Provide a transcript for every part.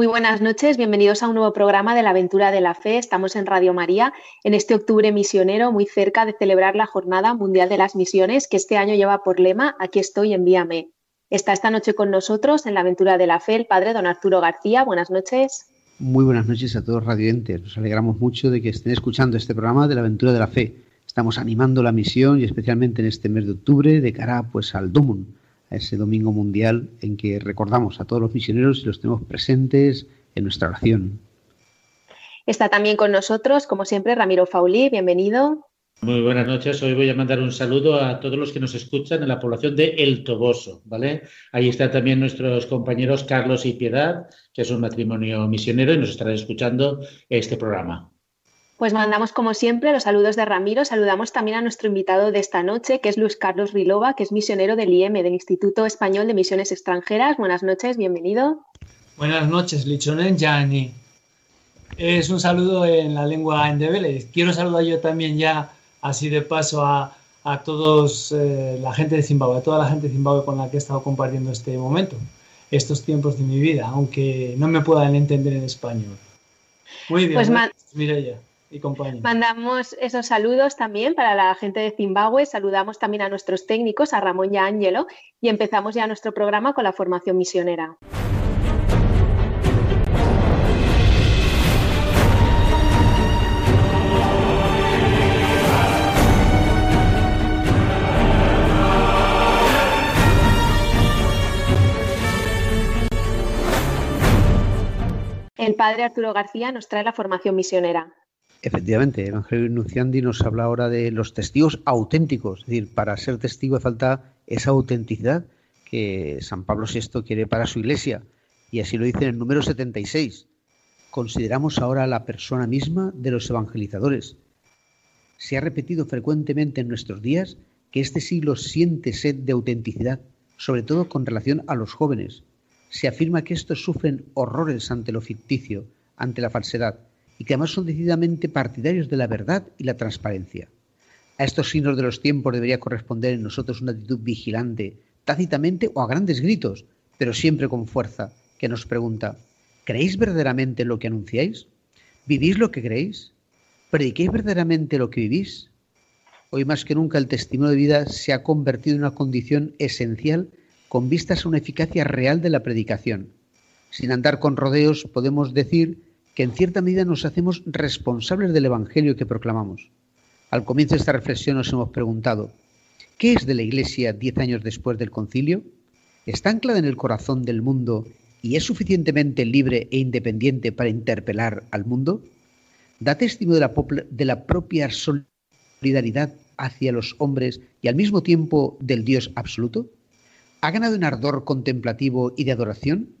Muy buenas noches, bienvenidos a un nuevo programa de la aventura de la fe. Estamos en Radio María en este octubre misionero, muy cerca de celebrar la Jornada Mundial de las Misiones, que este año lleva por lema Aquí estoy, envíame. Está esta noche con nosotros en la aventura de la fe el padre don Arturo García. Buenas noches. Muy buenas noches a todos radioentes. Nos alegramos mucho de que estén escuchando este programa de la aventura de la fe. Estamos animando la misión y especialmente en este mes de octubre de cara pues al Domum, a ese domingo mundial en que recordamos a todos los misioneros y los tenemos presentes en nuestra oración. Está también con nosotros, como siempre, Ramiro Faulí. Bienvenido. Muy buenas noches. Hoy voy a mandar un saludo a todos los que nos escuchan en la población de El Toboso, ¿vale? Ahí están también nuestros compañeros Carlos y Piedad, que es un matrimonio misionero y nos estarán escuchando este programa. Pues mandamos, como siempre, los saludos de Ramiro. Saludamos también a nuestro invitado de esta noche, que es Luis Carlos Rilova, que es misionero del IEM, del Instituto Español de Misiones Extranjeras. Buenas noches, bienvenido. Buenas noches, Lichonen Yani. Es un saludo en la lengua endebele. Quiero saludar yo también ya, así de paso, a, a todos eh, la gente de Zimbabue, a toda la gente de Zimbabue con la que he estado compartiendo este momento, estos tiempos de mi vida, aunque no me puedan entender en español. Muy bien, Pues ma- Mireia Mandamos esos saludos también para la gente de Zimbabue. Saludamos también a nuestros técnicos, a Ramón y a Ángelo, y empezamos ya nuestro programa con la formación misionera. El padre Arturo García nos trae la formación misionera. Efectivamente, Evangelio Nunciandi nos habla ahora de los testigos auténticos. Es decir, para ser testigo falta esa autenticidad que San Pablo VI quiere para su iglesia. Y así lo dice en el número 76. Consideramos ahora la persona misma de los evangelizadores. Se ha repetido frecuentemente en nuestros días que este siglo siente sed de autenticidad, sobre todo con relación a los jóvenes. Se afirma que estos sufren horrores ante lo ficticio, ante la falsedad, y que además son decididamente partidarios de la verdad y la transparencia. A estos signos de los tiempos debería corresponder en nosotros una actitud vigilante, tácitamente o a grandes gritos, pero siempre con fuerza, que nos pregunta, ¿creéis verdaderamente lo que anunciáis? ¿Vivís lo que creéis? ¿Prediquéis verdaderamente lo que vivís? Hoy más que nunca el testimonio de vida se ha convertido en una condición esencial con vistas a una eficacia real de la predicación. Sin andar con rodeos podemos decir que en cierta medida nos hacemos responsables del Evangelio que proclamamos. Al comienzo de esta reflexión nos hemos preguntado, ¿qué es de la Iglesia diez años después del concilio? ¿Está anclada en el corazón del mundo y es suficientemente libre e independiente para interpelar al mundo? ¿Da testimonio de la, de la propia solidaridad hacia los hombres y al mismo tiempo del Dios absoluto? ¿Ha ganado un ardor contemplativo y de adoración?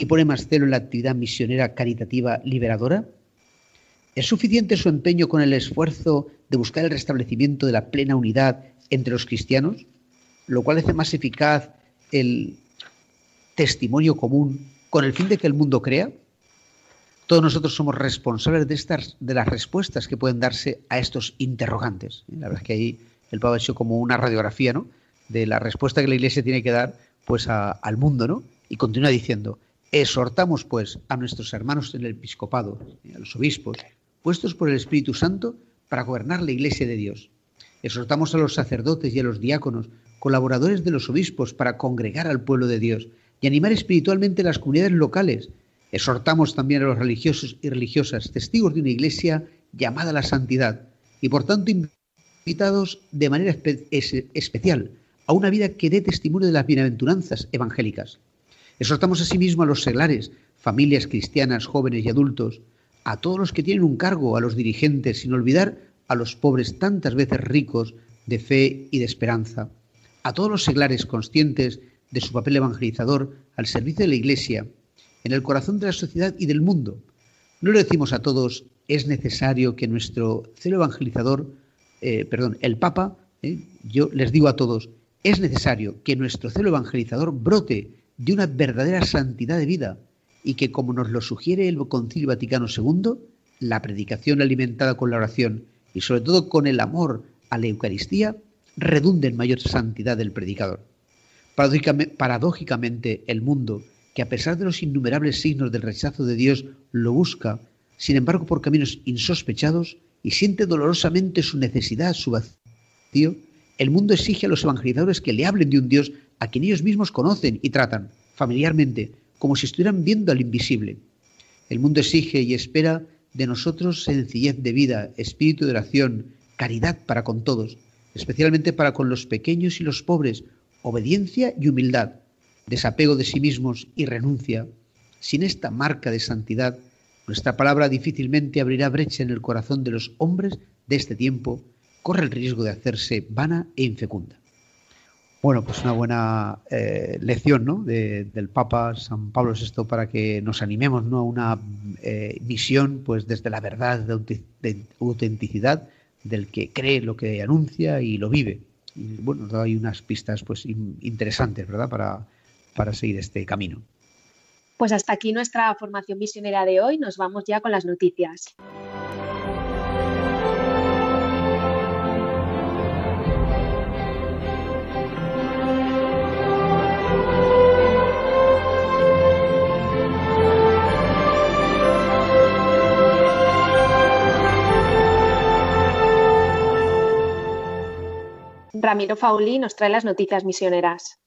¿Y pone más celo en la actividad misionera caritativa liberadora? ¿Es suficiente su empeño con el esfuerzo de buscar el restablecimiento de la plena unidad entre los cristianos, lo cual hace más eficaz el testimonio común con el fin de que el mundo crea? Todos nosotros somos responsables de estas de las respuestas que pueden darse a estos interrogantes. La verdad es que ahí el Papa ha hecho como una radiografía, ¿no? de la respuesta que la Iglesia tiene que dar pues al mundo, ¿no? Y continúa diciendo, exhortamos pues a nuestros hermanos en el episcopado, a los obispos, puestos por el Espíritu Santo para gobernar la Iglesia de Dios. Exhortamos a los sacerdotes y a los diáconos, colaboradores de los obispos, para congregar al pueblo de Dios y animar espiritualmente las comunidades locales. Exhortamos también a los religiosos y religiosas, testigos de una Iglesia llamada a la santidad, y por tanto invitados de manera espe- es- especial a una vida que dé testimonio de las bienaventuranzas evangélicas. Exhortamos asimismo a los seglares, familias cristianas, jóvenes y adultos, a todos los que tienen un cargo, a los dirigentes, sin olvidar a los pobres tantas veces ricos de fe y de esperanza, a todos los seglares conscientes de su papel evangelizador al servicio de la Iglesia, en el corazón de la sociedad y del mundo. No le decimos a todos, es necesario que nuestro celo evangelizador, eh, perdón, el Papa ¿eh? Yo les digo a todos, es necesario que nuestro celo evangelizador brote de una verdadera santidad de vida y que, como nos lo sugiere el Concilio Vaticano II, la predicación alimentada con la oración y sobre todo con el amor a la Eucaristía redunde en mayor santidad del predicador. Paradójicamente, el mundo, que a pesar de los innumerables signos del rechazo de Dios, lo busca, sin embargo, por caminos insospechados y siente dolorosamente su necesidad, su vacío, el mundo exige a los evangelizadores que le hablen de un Dios a quien ellos mismos conocen y tratan familiarmente, como si estuvieran viendo al invisible. El mundo exige y espera de nosotros sencillez de vida, espíritu de oración, caridad para con todos, especialmente para con los pequeños y los pobres, obediencia y humildad, desapego de sí mismos y renuncia. Sin esta marca de santidad, nuestra palabra difícilmente abrirá brecha en el corazón de los hombres de este tiempo, corre el riesgo de hacerse vana e infecunda. Bueno, pues una buena eh, lección ¿no? del Papa San Pablo VI para que nos animemos ¿no? a una eh, misión pues desde la verdad de, autenticidad del que cree lo que anuncia y lo vive. Y bueno, nos da ahí unas pistas pues interesantes, ¿verdad? Para, para seguir este camino. Pues hasta aquí nuestra formación misionera de hoy. Nos vamos ya con las noticias. Ramiro Fauli nos trae las noticias misioneras.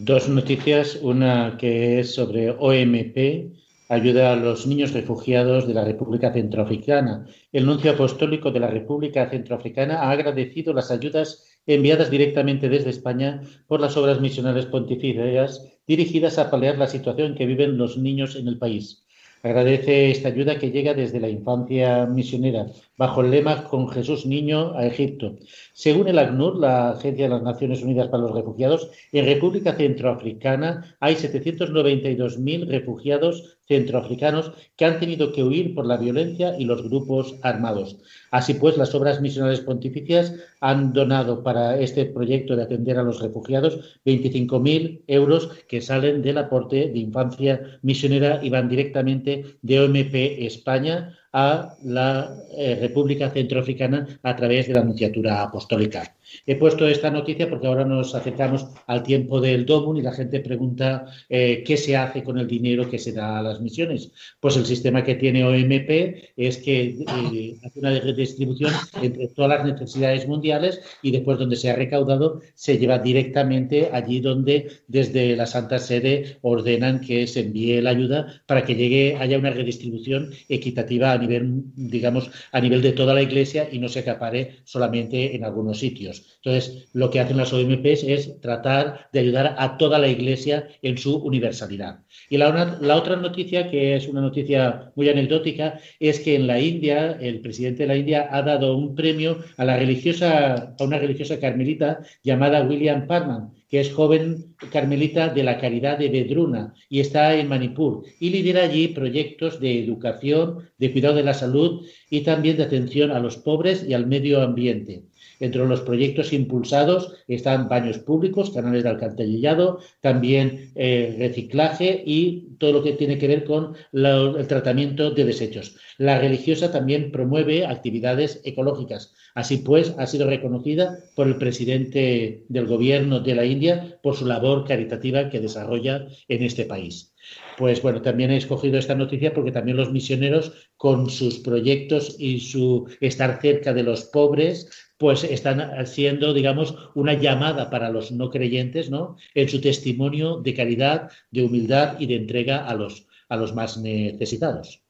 Dos noticias, una que es sobre OMP, ayuda a los niños refugiados de la República Centroafricana. El nuncio apostólico de la República Centroafricana ha agradecido las ayudas enviadas directamente desde España por las obras misionales pontificias dirigidas a paliar la situación que viven los niños en el país. Agradece esta ayuda que llega desde la infancia misionera, bajo el lema Con Jesús Niño a Egipto. Según el ACNUR, la Agencia de las Naciones Unidas para los Refugiados, en República Centroafricana hay 792.000 refugiados centroafricanos que han tenido que huir por la violencia y los grupos armados. Así pues, las obras misionales pontificias han donado para este proyecto de atender a los refugiados 25.000 euros que salen del aporte de infancia misionera y van directamente de OMP España a la eh, República Centroafricana a través de la Anunciatura Apostólica. He puesto esta noticia porque ahora nos acercamos al tiempo del DOMUN y la gente pregunta eh, qué se hace con el dinero que se da a las misiones. Pues el sistema que tiene OMP es que eh, hace una redistribución entre todas las necesidades mundiales y después donde se ha recaudado se lleva directamente allí donde desde la Santa Sede ordenan que se envíe la ayuda para que llegue haya una redistribución equitativa a nivel, digamos, a nivel de toda la Iglesia y no se acapare solamente en algunos sitios. Entonces, lo que hacen las OMPs es tratar de ayudar a toda la Iglesia en su universalidad. Y la, otra noticia, que es una noticia muy anecdótica, es que en la India, el presidente de la India ha dado un premio a, la religiosa, a una religiosa carmelita llamada William Parman, que es joven carmelita de la Caridad de Bedruna y está en Manipur y lidera allí proyectos de educación, de cuidado de la salud y también de atención a los pobres y al medio ambiente. Entre los proyectos impulsados están baños públicos, canales de alcantarillado, también eh, reciclaje y todo lo que tiene que ver con el tratamiento de desechos. La religiosa también promueve actividades ecológicas. Así pues, ha sido reconocida por el presidente del gobierno de la India por su labor caritativa que desarrolla en este país. Pues bueno, también he escogido esta noticia porque también los misioneros, con sus proyectos y su estar cerca de los pobres, pues están haciendo, digamos, una llamada para los no creyentes, ¿no? En su testimonio de caridad, de humildad y de entrega a los, a los más necesitados.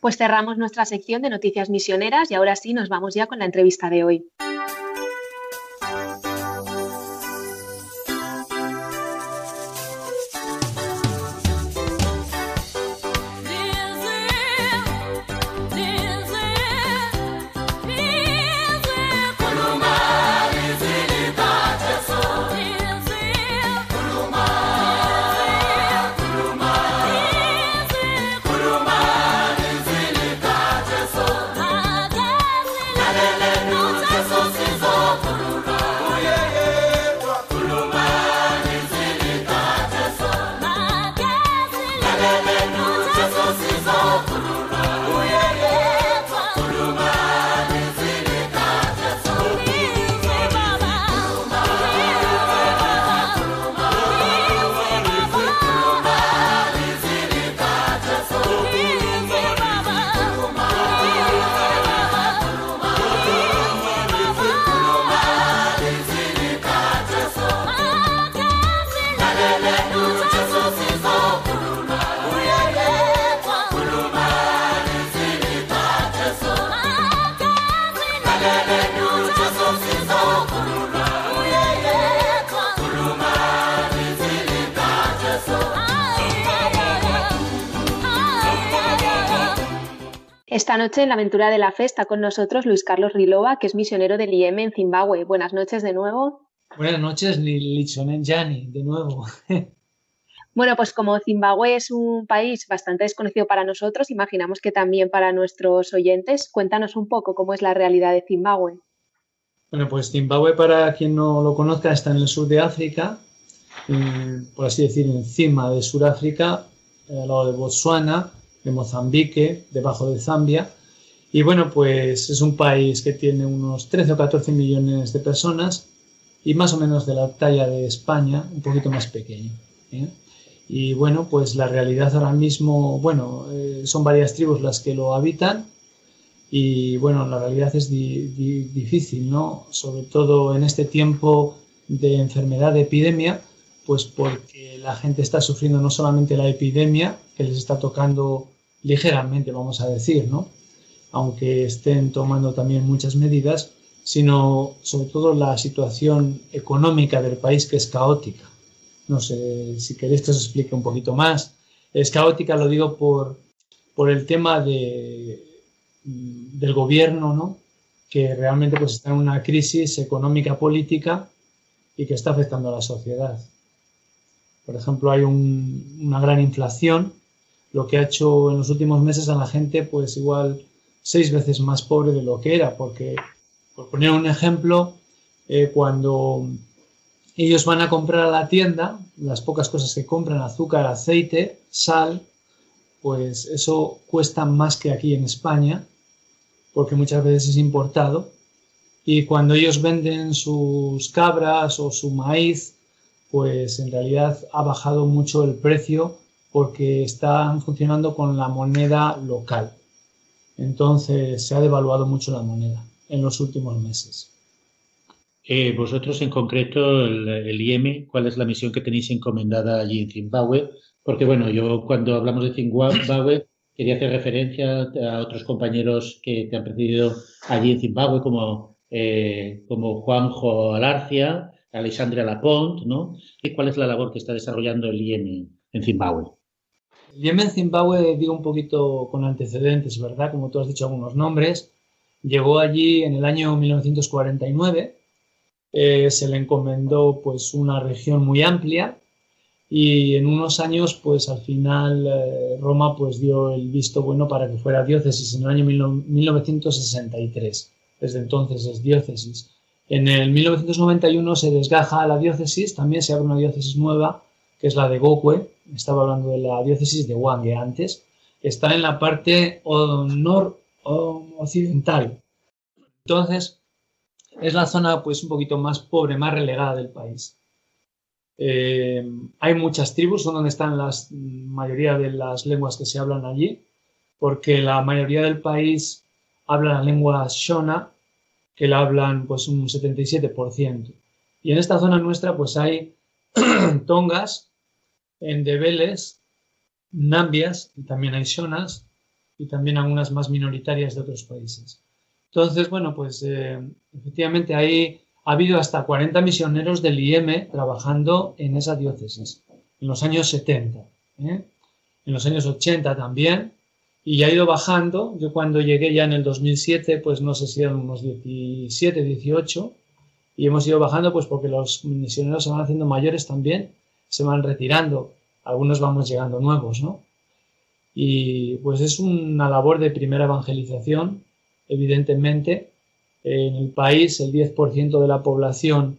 Pues cerramos nuestra sección de noticias misioneras y ahora sí nos vamos ya con la entrevista de hoy. Esta noche en la aventura de la fe está con nosotros Luis Carlos Rilova, que es misionero del IEM en Zimbabue. Buenas noches de nuevo. Buenas noches, Lichonen Yani, de nuevo. Bueno, pues como Zimbabue es un país bastante desconocido para nosotros, imaginamos que también para nuestros oyentes, cuéntanos un poco cómo es la realidad de Zimbabue. Bueno, pues Zimbabue, para quien no lo conozca, está en el sur de África, eh, por así decir, encima de Sudáfrica, al lado de Botswana, de Mozambique, debajo de Zambia. Y bueno, pues es un país que tiene unos 13 o 14 millones de personas y más o menos de la talla de España, un poquito más pequeño. ¿eh? Y bueno, pues la realidad ahora mismo, bueno, eh, son varias tribus las que lo habitan y bueno, la realidad es difícil, ¿no? Sobre todo en este tiempo de enfermedad, de epidemia, pues porque la gente está sufriendo no solamente la epidemia, que les está tocando ligeramente, vamos a decir, ¿no? Aunque estén tomando también muchas medidas, sino sobre todo la situación económica del país que es caótica. No sé si queréis que os explique un poquito más. Es caótica, lo digo por, por el tema de, del gobierno, ¿no? que realmente pues, está en una crisis económica política y que está afectando a la sociedad. Por ejemplo, hay una gran inflación, lo que ha hecho en los últimos meses a la gente, pues igual seis veces más pobre de lo que era, porque, por poner un ejemplo, eh, cuando ellos van a comprar a la tienda las pocas cosas que compran, azúcar, aceite, sal, pues eso cuesta más que aquí en España, porque muchas veces es importado. Y cuando ellos venden sus cabras o su maíz, pues en realidad ha bajado mucho el precio porque están funcionando con la moneda local. Entonces se ha devaluado mucho la moneda en los últimos meses. Eh, vosotros en concreto, el, IEM, ¿cuál es la misión que tenéis encomendada allí en Zimbabue? Porque bueno, yo cuando hablamos de Zimbabue quería hacer referencia a otros compañeros que te han precedido allí en Zimbabue, como, eh, como Juanjo Alarcia, Alexandria Lapont, ¿no? ¿Y cuál es la labor que está desarrollando el IEM en Zimbabue? El IEM en Zimbabue, digo un poquito con antecedentes, ¿verdad? Como tú has dicho algunos nombres. Llegó allí en el año 1949 eh, se le encomendó pues una región muy amplia y en unos años pues al final eh, Roma pues dio el visto bueno para que fuera diócesis en el año 1963 desde entonces es diócesis en el 1991 se desgaja la diócesis también se abre una diócesis nueva que es la de Gokwe estaba hablando de la diócesis de Wange antes está en la parte noroccidental entonces es la zona pues un poquito más pobre, más relegada del país. Eh, hay muchas tribus, son donde están la mayoría de las lenguas que se hablan allí, porque la mayoría del país habla la lengua Shona, que la hablan pues un 77%. Y en esta zona nuestra pues hay tongas, endebeles, nambias, y también hay y también algunas más minoritarias de otros países. Entonces, bueno, pues eh, efectivamente ahí ha habido hasta 40 misioneros del IEM trabajando en esa diócesis, en los años 70, ¿eh? en los años 80 también, y ha ido bajando. Yo cuando llegué ya en el 2007, pues no sé si eran unos 17, 18, y hemos ido bajando pues porque los misioneros se van haciendo mayores también, se van retirando, algunos vamos llegando nuevos, ¿no? Y pues es una labor de primera evangelización evidentemente. En el país el 10% de la población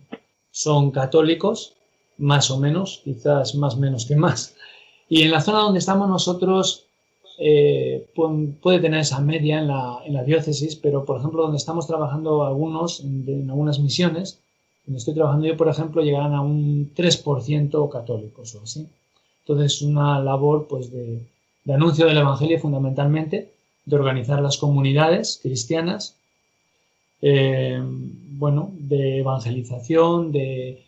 son católicos, más o menos, quizás más menos que más. Y en la zona donde estamos nosotros eh, puede tener esa media en la, diócesis, pero por ejemplo donde estamos trabajando algunos, en, algunas misiones, estoy trabajando yo, por ejemplo, llegarán a un 3% católicos o así. Entonces, una labor pues, de, anuncio del Evangelio fundamentalmente, de organizar las comunidades cristianas, eh, bueno, de evangelización, de,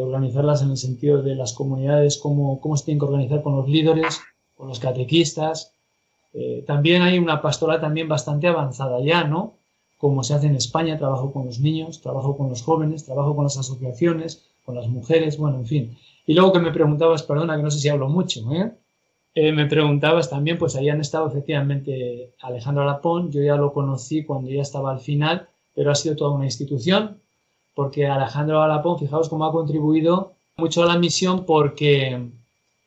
organizarlas en el sentido de las comunidades, cómo, se tienen que organizar con los líderes, con los catequistas. Eh, también hay una pastora también bastante avanzada ya, ¿no? Como se hace en España, trabajo con los niños, trabajo con los jóvenes, trabajo con las asociaciones, con las mujeres, bueno, en fin. Y luego que me preguntabas, perdona, que no sé si hablo mucho, ¿eh? Eh, me preguntabas también, pues ahí han estado efectivamente Alejandro Alapón, yo ya lo conocí cuando ya estaba al final, pero ha sido toda una institución, porque Alejandro Alapón, fijaos cómo ha contribuido mucho a la misión, porque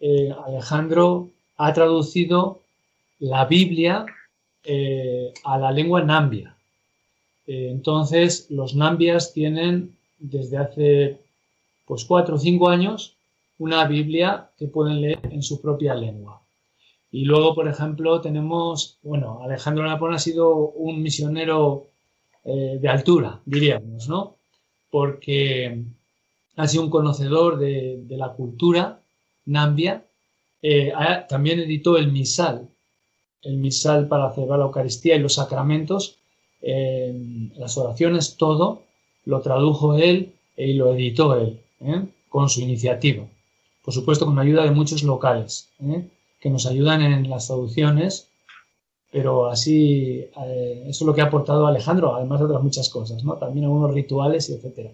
eh, Alejandro ha traducido la Biblia eh, a la lengua nambia. Entonces, los nambias tienen desde hace pues cuatro o cinco años una Biblia que pueden leer en su propia lengua. Y luego, por ejemplo, tenemos, bueno, Alejandro Napón ha sido un misionero eh, de altura, diríamos, ¿no? Porque ha sido un conocedor de, la cultura nambia. Eh, también editó el misal, el misal para celebrar la Eucaristía y los sacramentos, eh, las oraciones, todo, lo tradujo él y lo editó él, con su iniciativa por supuesto con la ayuda de muchos locales ¿eh? que nos ayudan en las traducciones, pero así, eh, eso es lo que ha aportado Alejandro, además de otras muchas cosas, ¿no? también algunos rituales y etcétera.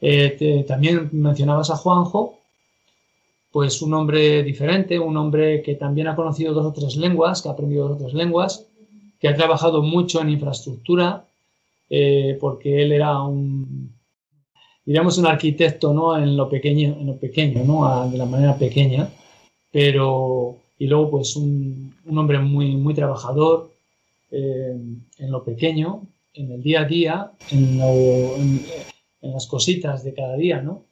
Eh, también mencionabas a Juanjo, pues un hombre diferente, un hombre que también ha conocido dos o tres lenguas, que ha aprendido dos o tres lenguas, que ha trabajado mucho en infraestructura, porque él era un, diríamos un arquitecto, ¿no? En lo pequeño, en lo pequeño, ¿no? de la manera pequeña, pero y luego pues un, hombre muy, muy trabajador eh, en lo pequeño, en el día a día, en, las cositas de cada día, ¿no?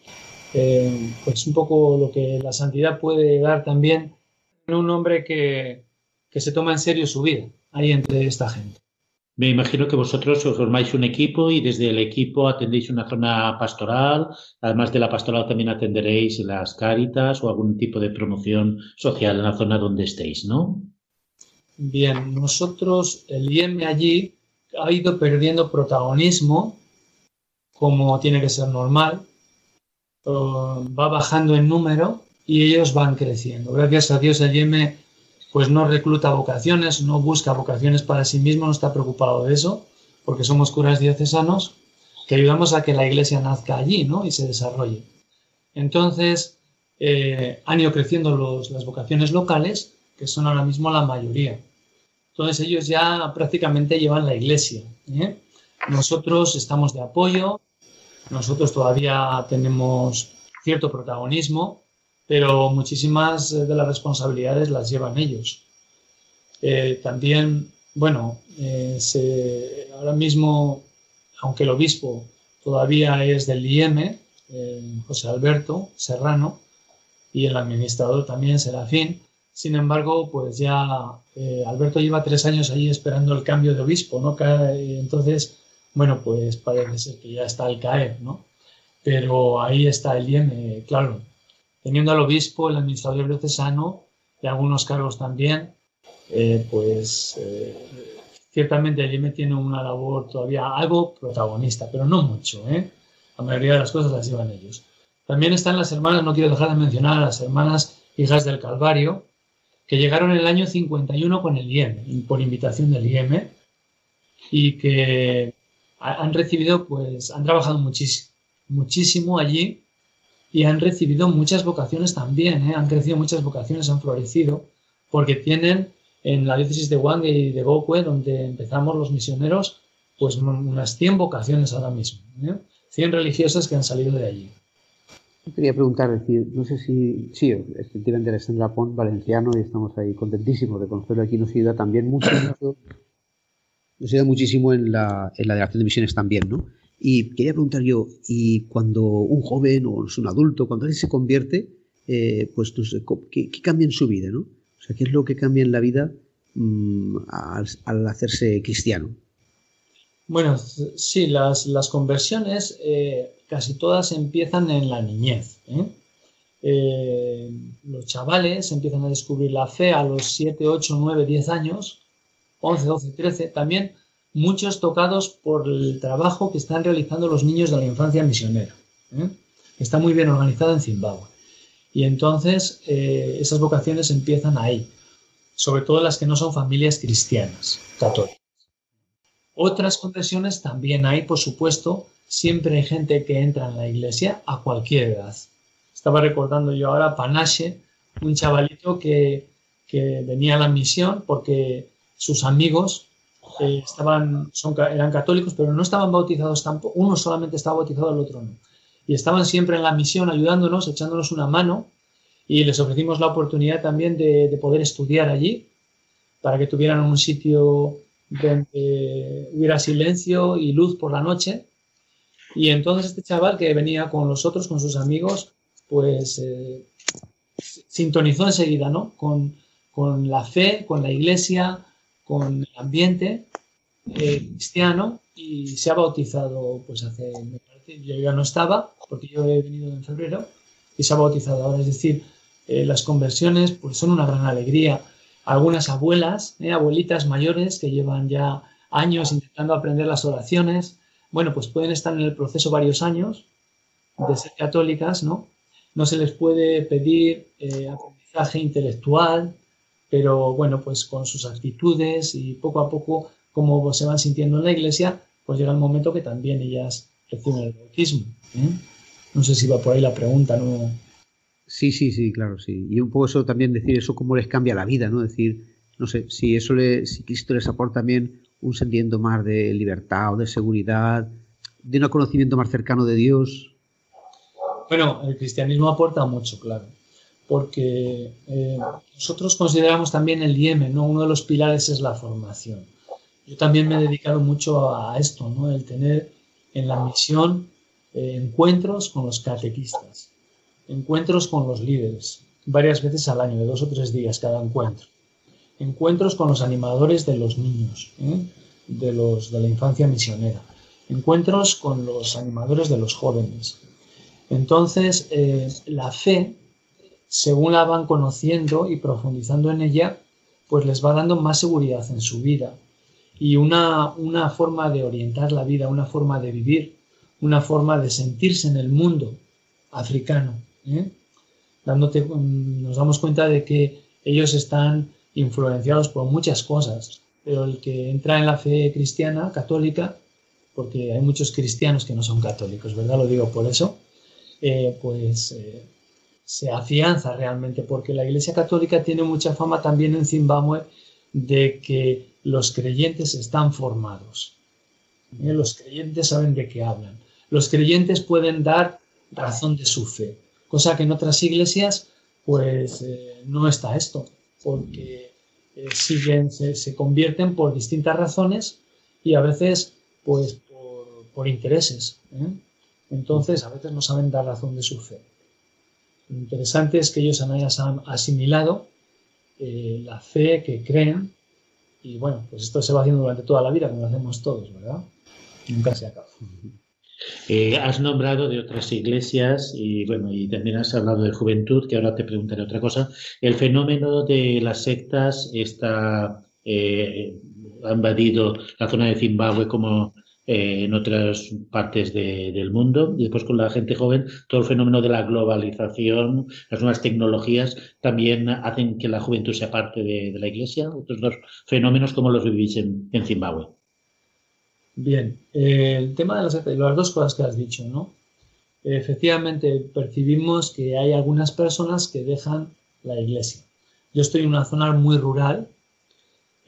Eh, pues un poco lo que la santidad puede dar también en un hombre que, que se toma en serio su vida ahí entre esta gente. Me imagino que vosotros formáis un equipo y desde el equipo atendéis una zona pastoral. Además de la pastoral también atenderéis las cáritas o algún tipo de promoción social en la zona donde estéis, ¿no? Bien, nosotros, el IEM allí ha ido perdiendo protagonismo, como tiene que ser normal. va bajando en número y ellos van creciendo. Gracias a Dios el IEM pues no recluta vocaciones, no busca vocaciones para sí mismo, no está preocupado de eso, porque somos curas diocesanos que ayudamos a que la iglesia nazca allí ¿no? y se desarrolle. Entonces, eh, han ido creciendo las vocaciones locales, que son ahora mismo la mayoría. Entonces, ellos ya prácticamente llevan la iglesia. ¿eh? Nosotros estamos de apoyo, nosotros todavía tenemos cierto protagonismo, pero muchísimas de las responsabilidades las llevan ellos. Eh, también, bueno, eh, ahora mismo, aunque el obispo todavía es del IEM, eh, José Alberto Serrano, y el administrador también Serafín, sin embargo, pues ya Alberto lleva tres años allí esperando el cambio de obispo, ¿no? Entonces, bueno, pues parece ser que ya está al caer, ¿no? Pero ahí está el IEM, claro, teniendo al obispo, el administrador diocesano y algunos cargos también, eh, pues eh, ciertamente el IME tiene una labor todavía algo protagonista, pero no mucho. ¿eh? La mayoría de las cosas las llevan ellos. También están las hermanas, no quiero dejar de mencionar las hermanas hijas del Calvario, que llegaron en el año 51 con el IEM, por invitación del IEM, y que han recibido, pues, han trabajado muchísimo, muchísimo allí y han recibido muchas vocaciones también, ¿eh? han crecido muchas vocaciones, han florecido, porque tienen en la diócesis de Wange y de Gokwe, donde empezamos los misioneros, pues unas 100 vocaciones ahora mismo, ¿eh? 100 religiosas que han salido de allí. Quería preguntar, decir, no sé si, sí, efectivamente Alexandra Pont, valenciano, y estamos ahí contentísimos de conocerlo aquí, nos ayuda también mucho nos ayuda muchísimo en la, en la delegación de misiones también, ¿no? Y quería preguntar yo, y cuando un joven o un adulto, cuando alguien se convierte, eh, pues ¿qué, cambia en su vida? ¿no? O sea, ¿qué es lo que cambia en la vida mm, al, hacerse cristiano? Bueno, sí, las, las conversiones eh, casi todas empiezan en la niñez. ¿eh? los chavales empiezan a descubrir la fe a los 7, 8, 9, 10 años, 11, 12, 13. También muchos tocados por el trabajo que están realizando los niños de la infancia misionera. ¿eh? Está muy bien organizado en Zimbabue. Y entonces eh, esas vocaciones empiezan ahí, sobre todo las que no son familias cristianas, católicas. Otras conversiones también hay, por supuesto, siempre hay gente que entra en la iglesia a cualquier edad. Estaba recordando yo ahora a Panache, un chavalito que, que venía a la misión porque sus amigos eh, estaban, eran católicos, pero no estaban bautizados tampoco. Uno solamente estaba bautizado, el otro no. Y estaban siempre en la misión ayudándonos, echándonos una mano y les ofrecimos la oportunidad también de, de poder estudiar allí para que tuvieran un sitio donde hubiera silencio y luz por la noche. Y entonces este chaval que venía con los otros, con sus amigos, pues eh, sintonizó enseguida, ¿no? Con, con, la fe, con la iglesia, con el ambiente eh, cristiano y se ha bautizado, pues hace, me parece, yo ya no estaba, porque yo he venido en febrero, y se ha bautizado ahora. Es decir, eh, las conversiones pues son una gran alegría. Algunas abuelas, abuelitas mayores que llevan ya años intentando aprender las oraciones, bueno, pues pueden estar en el proceso varios años de ser católicas, ¿no? No se les puede pedir eh, aprendizaje intelectual, pero bueno, pues con sus actitudes y poco a poco, como se van sintiendo en la iglesia, pues llega el momento que también ellas reciben el bautismo. ¿eh? No sé si va por ahí la pregunta, ¿no? Sí, sí, sí, claro, sí. Y un poco eso también decir eso cómo les cambia la vida, ¿no? Decir, no sé, si eso le, si Cristo les aporta también un sentimiento más de libertad o de seguridad, de un conocimiento más cercano de Dios, bueno, el cristianismo aporta mucho, claro, porque eh, nosotros consideramos también el IEM, ¿no? Uno de los pilares es la formación. Yo también me he dedicado mucho a esto, ¿no? El tener en la misión eh, encuentros con los catequistas, encuentros con los líderes, varias veces al año, de dos o tres días cada encuentro. Encuentros con los animadores de los niños, ¿eh? de, los, de la infancia misionera. Encuentros con los animadores de los jóvenes entonces, la fe, según la van conociendo y profundizando en ella, pues les va dando más seguridad en su vida y una, una forma de orientar la vida, una forma de vivir, una forma de sentirse en el mundo africano. ¿eh? Dándote, mm, nos damos cuenta de que ellos están influenciados por muchas cosas, pero el que entra en la fe cristiana, católica, porque hay muchos cristianos que no son católicos, ¿verdad? Lo digo por eso, eh, pues eh, se afianza realmente, porque la Iglesia Católica tiene mucha fama también en Zimbabue de que los creyentes están formados. ¿eh? Los creyentes saben de qué hablan. Los creyentes pueden dar razón de su fe, cosa que en otras iglesias pues no está esto, porque siguen, se, convierten por distintas razones y a veces pues por intereses. Entonces, a veces no saben dar razón de su fe. Lo interesante es que ellos han asimilado eh, la fe que creen y bueno, pues esto se va haciendo durante toda la vida, como lo hacemos todos, ¿verdad? Nunca se acaba. Eh, has nombrado de otras iglesias y bueno, y también has hablado de juventud, que ahora te preguntaré otra cosa. El fenómeno de las sectas está eh, ha invadido la zona de Zimbabue como eh, en otras partes del mundo. Y después con la gente joven, todo el fenómeno de la globalización, las nuevas tecnologías, también hacen que la juventud sea parte de, la Iglesia. Otros dos fenómenos, como los vivís en, Zimbabue? Bien, eh, el tema de las, las dos cosas que has dicho, ¿no? Efectivamente, percibimos que hay algunas personas que dejan la iglesia. Yo estoy en una zona muy rural,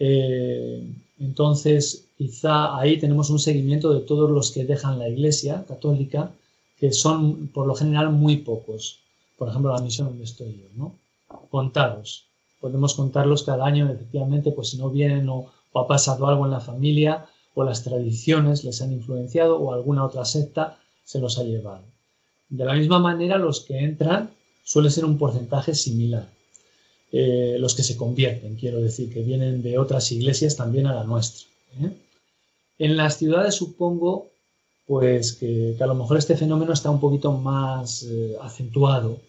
eh, entonces quizá ahí tenemos un seguimiento de todos los que dejan la Iglesia católica, que son por lo general muy pocos. Por ejemplo, la misión donde estoy yo, ¿no? Contados. Podemos contarlos cada año, efectivamente, pues si no vienen o, ha pasado algo en la familia o las tradiciones les han influenciado o alguna otra secta se los ha llevado. De la misma manera, los que entran suele ser un porcentaje similar. Eh, los que se convierten, quiero decir, que vienen de otras iglesias también a la nuestra. ¿eh? En las ciudades supongo pues que, a lo mejor este fenómeno está un poquito más eh, acentuado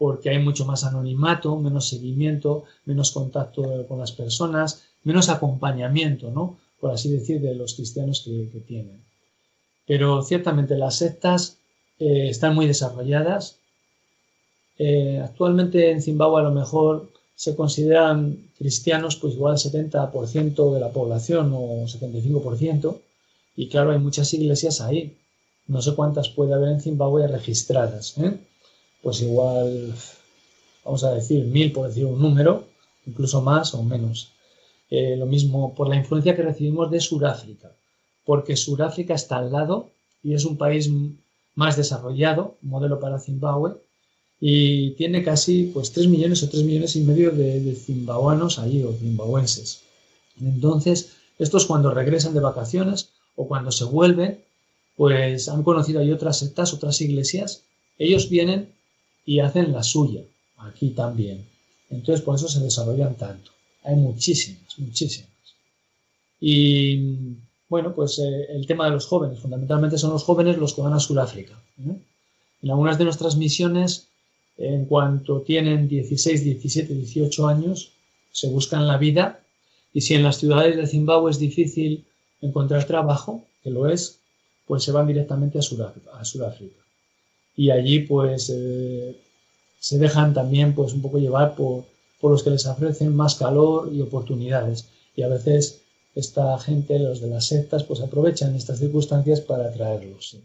porque hay mucho más anonimato, menos seguimiento, menos contacto con las personas, menos acompañamiento, ¿no? Por así decir, de los cristianos que, tienen. Pero ciertamente las sectas eh, están muy desarrolladas. Eh, actualmente en Zimbabue a lo mejor se consideran cristianos pues igual el 70% de la población o 75%, y claro, hay muchas iglesias ahí. No sé cuántas puede haber en Zimbabue registradas. ¿eh? Pues igual vamos a decir mil por decir un número, incluso más o menos. Eh, lo mismo por la influencia que recibimos de Sudáfrica, porque Sudáfrica está al lado y es un país más desarrollado, modelo para Zimbabue, y tiene casi pues 3 millones o 3 millones y medio de, zimbabuanos allí o zimbabuenses. Entonces, estos cuando regresan de vacaciones o cuando se vuelven, pues han conocido ahí otras sectas, otras iglesias, ellos vienen y hacen la suya, aquí también. Entonces, por eso se desarrollan tanto. Hay muchísimas, muchísimas. Y bueno, pues eh, el tema de los jóvenes, fundamentalmente son los jóvenes los que van a Sudáfrica. ¿eh? En algunas de nuestras misiones, en cuanto tienen 16, 17, 18 años, se buscan la vida y si en las ciudades de Zimbabue es difícil encontrar trabajo, que lo es, pues se van directamente a Sudáfrica. Y allí pues eh, se dejan también pues un poco llevar por, por los que les ofrecen más calor y oportunidades. Y a veces esta gente, los de las sectas, pues aprovechan estas circunstancias para atraerlos.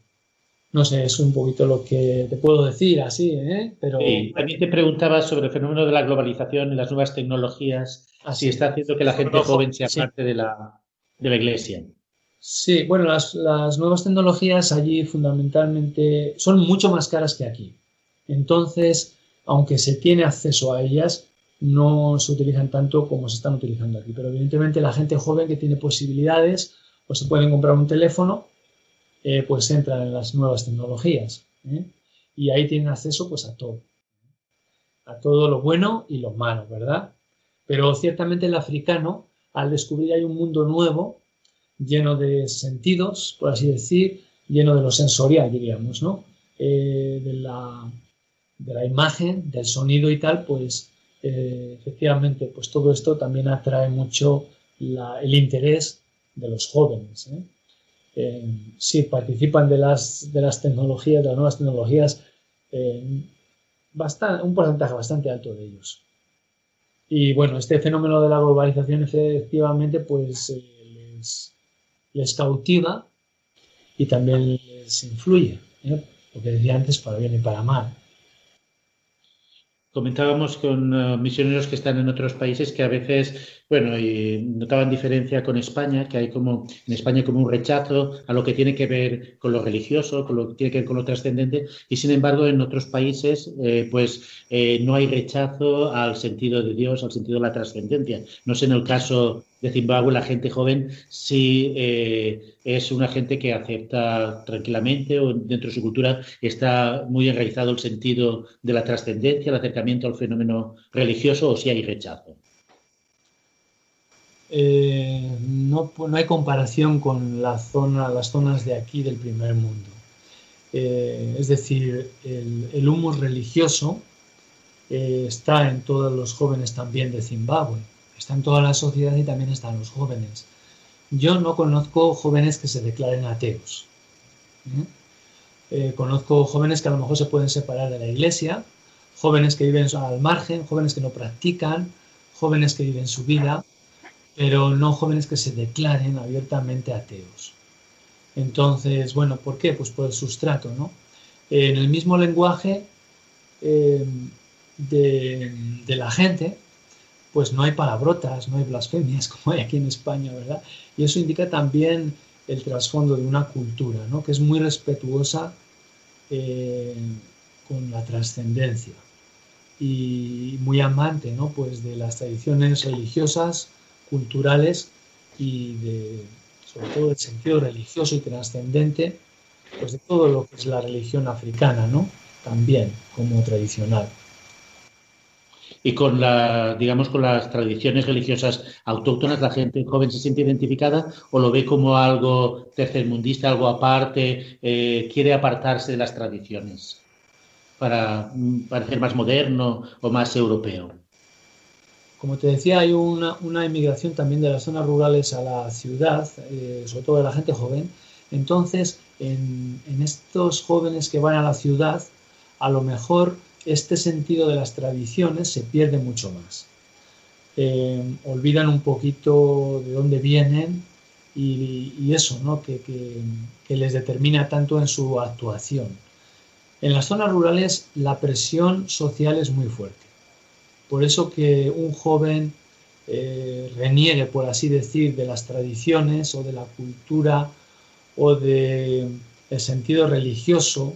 No sé, es un poquito lo que te puedo decir así, ¿eh? Pero... también te preguntaba sobre el fenómeno de la globalización y las nuevas tecnologías, así está haciendo que la gente joven sea parte de la, de la iglesia. Sí, bueno, las, las, nuevas tecnologías allí fundamentalmente son mucho más caras que aquí. Entonces, aunque se tiene acceso a ellas, no se utilizan tanto como se están utilizando aquí. Pero evidentemente la gente joven que tiene posibilidades o se pueden comprar un teléfono, eh, pues entran en las nuevas tecnologías. ¿eh? Y ahí tienen acceso pues a todo. A todo lo bueno y lo malo, ¿verdad? Pero ciertamente el africano, al descubrir hay un mundo nuevo, lleno de sentidos, por así decir, lleno de lo sensorial, diríamos, ¿no? Eh, de, la, de la imagen, del sonido y tal, pues efectivamente, pues todo esto también atrae mucho el interés de los jóvenes. ¿eh? Eh, sí, participan de las, de las tecnologías, de las nuevas tecnologías, bastante, un porcentaje bastante alto de ellos. Y bueno, este fenómeno de la globalización efectivamente pues les, les, cautiva y también les influye, lo que decía antes, para bien y para mal. Comentábamos con eh, misioneros que están en otros países que a veces, bueno, y notaban diferencia con España, que hay como en España como un rechazo a lo que tiene que ver con lo religioso, con lo que tiene que ver con lo trascendente, y sin embargo en otros países, eh, pues eh, no hay rechazo al sentido de Dios, al sentido de la trascendencia. No sé en el caso de Zimbabue, la gente joven sí es una gente que acepta tranquilamente o dentro de su cultura está muy enraizado el sentido de la trascendencia, el acercamiento al fenómeno religioso o si hay rechazo. Eh, no, hay comparación con las zonas de aquí del primer mundo. Eh, es decir, el, el humus religioso eh, está en todos los jóvenes también de Zimbabue, está en toda la sociedad y también están los jóvenes. Yo no conozco jóvenes que se declaren ateos. conozco jóvenes que a lo mejor se pueden separar de la iglesia, jóvenes que viven al margen, jóvenes que no practican, jóvenes que viven su vida, pero no jóvenes que se declaren abiertamente ateos. Entonces, bueno, ¿por qué? Pues por el sustrato, ¿no? En el mismo lenguaje eh, de la gente, pues no hay palabrotas, no hay blasfemias como hay aquí en España, ¿verdad? Y eso indica también el trasfondo de una cultura, ¿no? Que es muy respetuosa eh, con la trascendencia y muy amante, ¿no? Pues de las tradiciones religiosas, culturales y de, sobre todo del sentido religioso y trascendente, pues de todo lo que es la religión africana, ¿no? También como tradicional y con digamos, con las tradiciones religiosas autóctonas, la gente joven se siente identificada o lo ve como algo tercermundista, algo aparte, eh, quiere apartarse de las tradiciones para parecer más moderno o más europeo. Como te decía, hay una, inmigración también de las zonas rurales a la ciudad, eh, sobre todo de la gente joven. Entonces, en, en estos jóvenes que van a la ciudad, a lo mejor este sentido de las tradiciones se pierde mucho más. Eh, olvidan un poquito de dónde vienen y, eso, ¿no? Que, les determina tanto en su actuación. En las zonas rurales la presión social es muy fuerte. Por eso que un joven eh, reniegue, por así decir, de las tradiciones o de la cultura o del sentido religioso,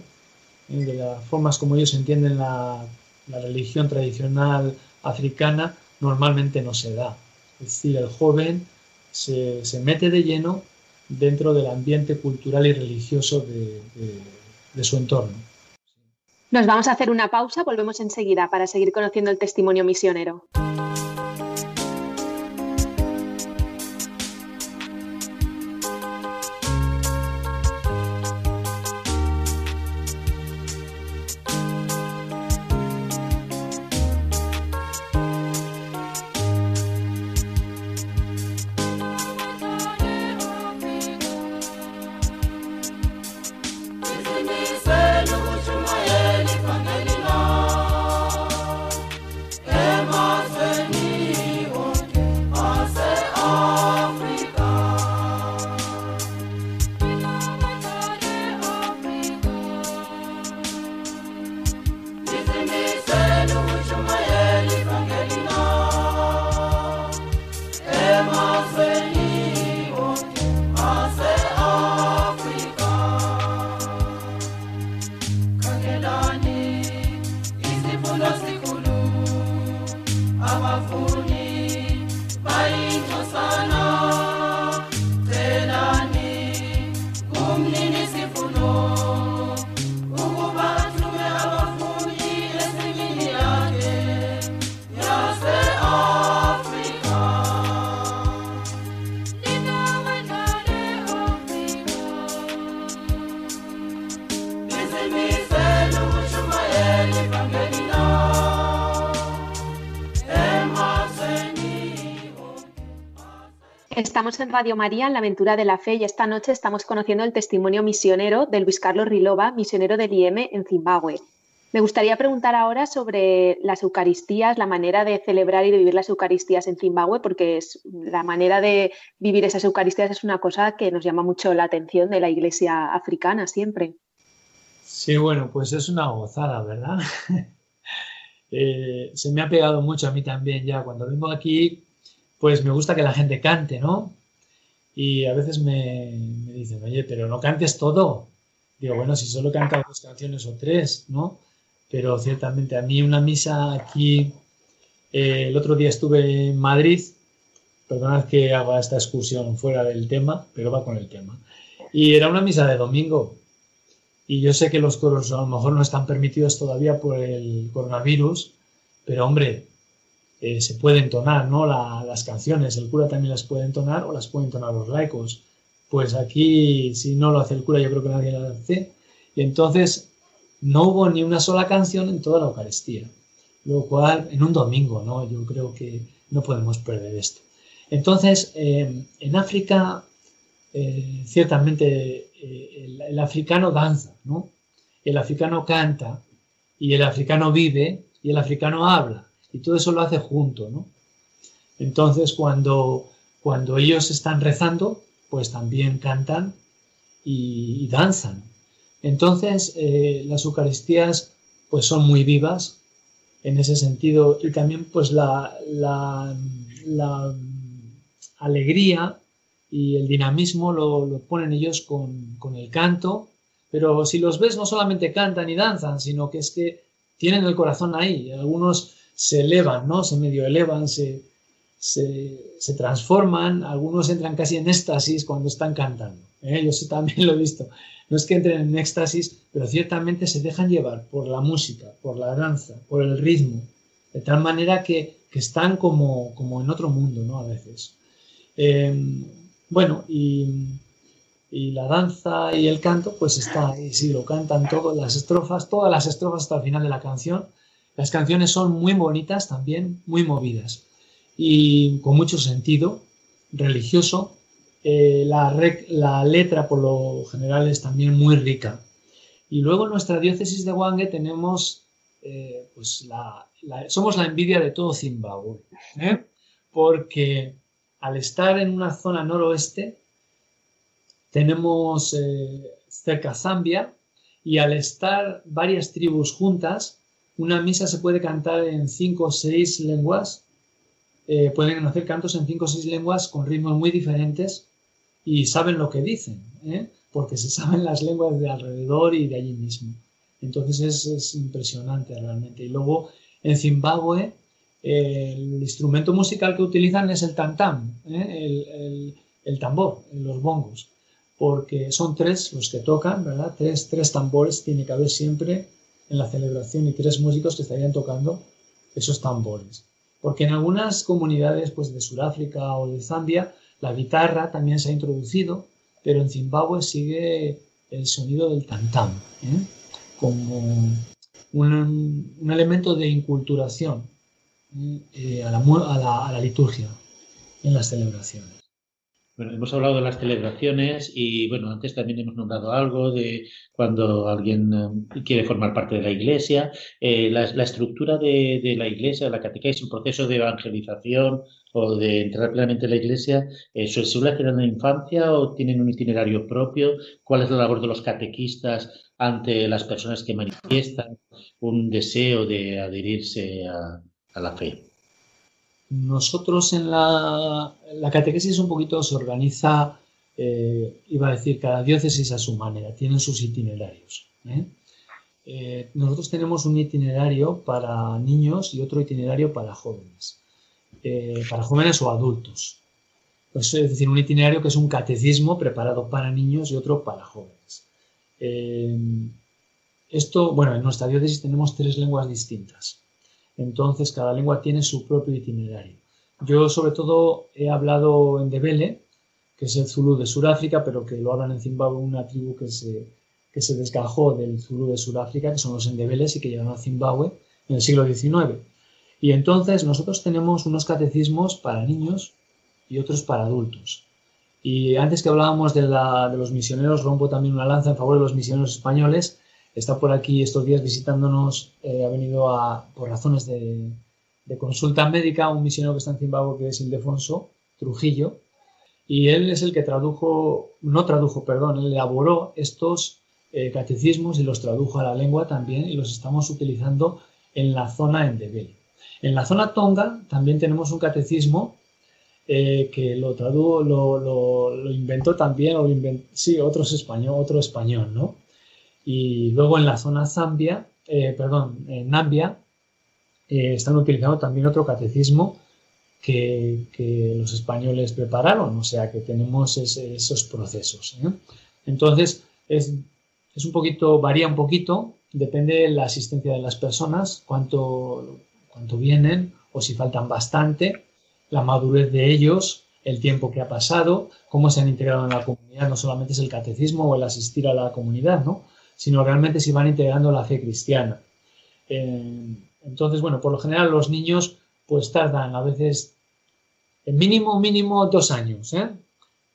¿eh? de las formas como ellos entienden la, religión tradicional africana, normalmente no se da. Es decir, el joven se, mete de lleno dentro del ambiente cultural y religioso de su entorno. Nos vamos a hacer una pausa, volvemos enseguida para seguir conociendo el testimonio misionero. Estamos en Radio María en la aventura de la fe y esta noche estamos conociendo el testimonio misionero de Luis Carlos Rilova, misionero del IEM en Zimbabue. Me gustaría preguntar ahora sobre las Eucaristías, la manera de celebrar y de vivir las Eucaristías en Zimbabue, porque es, la manera de vivir esas Eucaristías es una cosa que nos llama mucho la atención de la Iglesia africana siempre. Sí, bueno, pues es una gozada, ¿verdad? Eh, se me ha pegado mucho a mí también ya. Cuando vengo aquí, pues me gusta que la gente cante, ¿no? Y a veces me, dicen, oye, pero no cantes todo. Digo, bueno, si solo cantas dos canciones o tres, ¿no? Pero ciertamente a mí una misa aquí, eh, el otro día estuve en Madrid, perdonad que haga esta excursión fuera del tema, pero va con el tema. Y era una misa de domingo. Y yo sé que los coros a lo mejor no están permitidos todavía por el coronavirus, pero hombre, eh, se puede entonar, ¿no? las canciones, el cura también las puede entonar o las pueden entonar los laicos. Pues aquí, si no lo hace el cura, yo creo que nadie lo hace. Y entonces no hubo ni una sola canción en toda la Eucaristía, lo cual en un domingo, ¿no? Yo creo que no podemos perder esto. Entonces, eh, en África, eh, ciertamente el, el, africano danza, ¿no? El africano canta y el africano vive y el africano habla y todo eso lo hace junto, ¿no? Entonces, cuando, cuando ellos están rezando, pues también cantan y, danzan. Entonces, eh, las Eucaristías pues son muy vivas en ese sentido y también pues la, alegría y el dinamismo lo, ponen ellos con, con, el canto, pero si los ves no solamente cantan y danzan, sino que es que tienen el corazón ahí. Algunos se elevan, ¿no? Se medio elevan, se, se, transforman, algunos entran casi en éxtasis cuando están cantando. ¿eh? Yo también lo he visto. No es que entren en éxtasis, pero ciertamente se dejan llevar por la música, por la danza, por el ritmo, de tal manera que, están como, como, en otro mundo, ¿no? A veces. Em, bueno, y, y, la danza y el canto, pues está ahí, sí, lo cantan todas las estrofas, todas las estrofas hasta el final de la canción, las canciones son muy bonitas también, muy movidas y con mucho sentido religioso. Eh, la, letra por lo general es también muy rica. Y luego en nuestra diócesis de Wange tenemos, eh, pues somos la envidia de todo Zimbabue, ¿eh? porque al estar en una zona noroeste, tenemos cerca Zambia, y al estar varias tribus juntas, una misa se puede cantar en cinco o seis lenguas, eh, pueden hacer cantos en cinco o seis lenguas con ritmos muy diferentes y saben lo que dicen, ¿eh? porque se saben las lenguas de alrededor y de allí mismo. Entonces es, impresionante realmente. Y luego en Zimbabue el instrumento musical que utilizan es el tantam, ¿eh? el, tambor, los bongos, porque son tres los que tocan, ¿verdad? Tres, tres tambores tiene que haber siempre en la celebración y tres músicos que estarían tocando esos tambores. Porque en algunas comunidades pues, de Sudáfrica o de Zambia la guitarra también se ha introducido, pero en Zimbabue sigue el sonido del tantam, ¿eh? como un, elemento de inculturación ¿eh? a, la, liturgia en las celebraciones. Bueno, hemos hablado de las celebraciones y bueno, antes también hemos nombrado algo de cuando alguien eh, quiere formar parte de la iglesia, la, estructura de, la iglesia, la catequesis, un proceso de evangelización o de entrar plenamente en la iglesia, eh, ¿se suele hacer en la infancia o tienen un itinerario propio? ¿Cuál es la labor de los catequistas ante las personas que manifiestan un deseo de adherirse a, la fe? Nosotros en la, catequesis un poquito se organiza, eh, iba a decir, cada diócesis a su manera, tienen sus itinerarios. ¿eh? nosotros tenemos un itinerario para niños y otro itinerario para jóvenes. Eh, para jóvenes o adultos. Pues, es decir, un itinerario que es un catecismo preparado para niños y otro para jóvenes. Eh, esto, bueno, en nuestra diócesis tenemos tres lenguas distintas. Entonces, cada lengua tiene su propio itinerario. Yo, sobre todo, he hablado en Debele, que es el Zulu de Sudáfrica, pero que lo hablan en Zimbabue, una tribu que se, que se desgajó del Zulu de Sudáfrica, que son los endebeles y que llegaron a Zimbabue en el siglo XIX. Y entonces nosotros tenemos unos catecismos para niños y otros para adultos. Y antes que hablábamos de, los misioneros, rompo también una lanza en favor de los misioneros españoles. Está por aquí estos días visitándonos, eh, ha venido a, por razones de, consulta médica, un misionero que está en Zimbabue que es Ildefonso Trujillo. Y él es el que tradujo, no tradujo, perdón, él elaboró estos eh, catecismos y los tradujo a la lengua también y los estamos utilizando en la zona en Debel. En la zona Tonga también tenemos un catecismo eh, que lo, tradujo, lo, inventó también, o sí, otros español, otro español, ¿no? Y luego en la zona Zambia, eh, perdón, en Nambia, eh, están utilizando también otro catecismo que, los españoles prepararon, o sea que tenemos esos procesos. Entonces, es, es, un poquito, varía un poquito, depende de la asistencia de las personas, cuánto, cuánto vienen o si faltan bastante, la madurez de ellos, el tiempo que ha pasado, cómo se han integrado en la comunidad, no solamente es el catecismo o el asistir a la comunidad, ¿no? Sino realmente si van integrando la fe cristiana. Eh, entonces, bueno, por lo general los niños pues tardan a veces mínimo, mínimo dos años, ¿eh?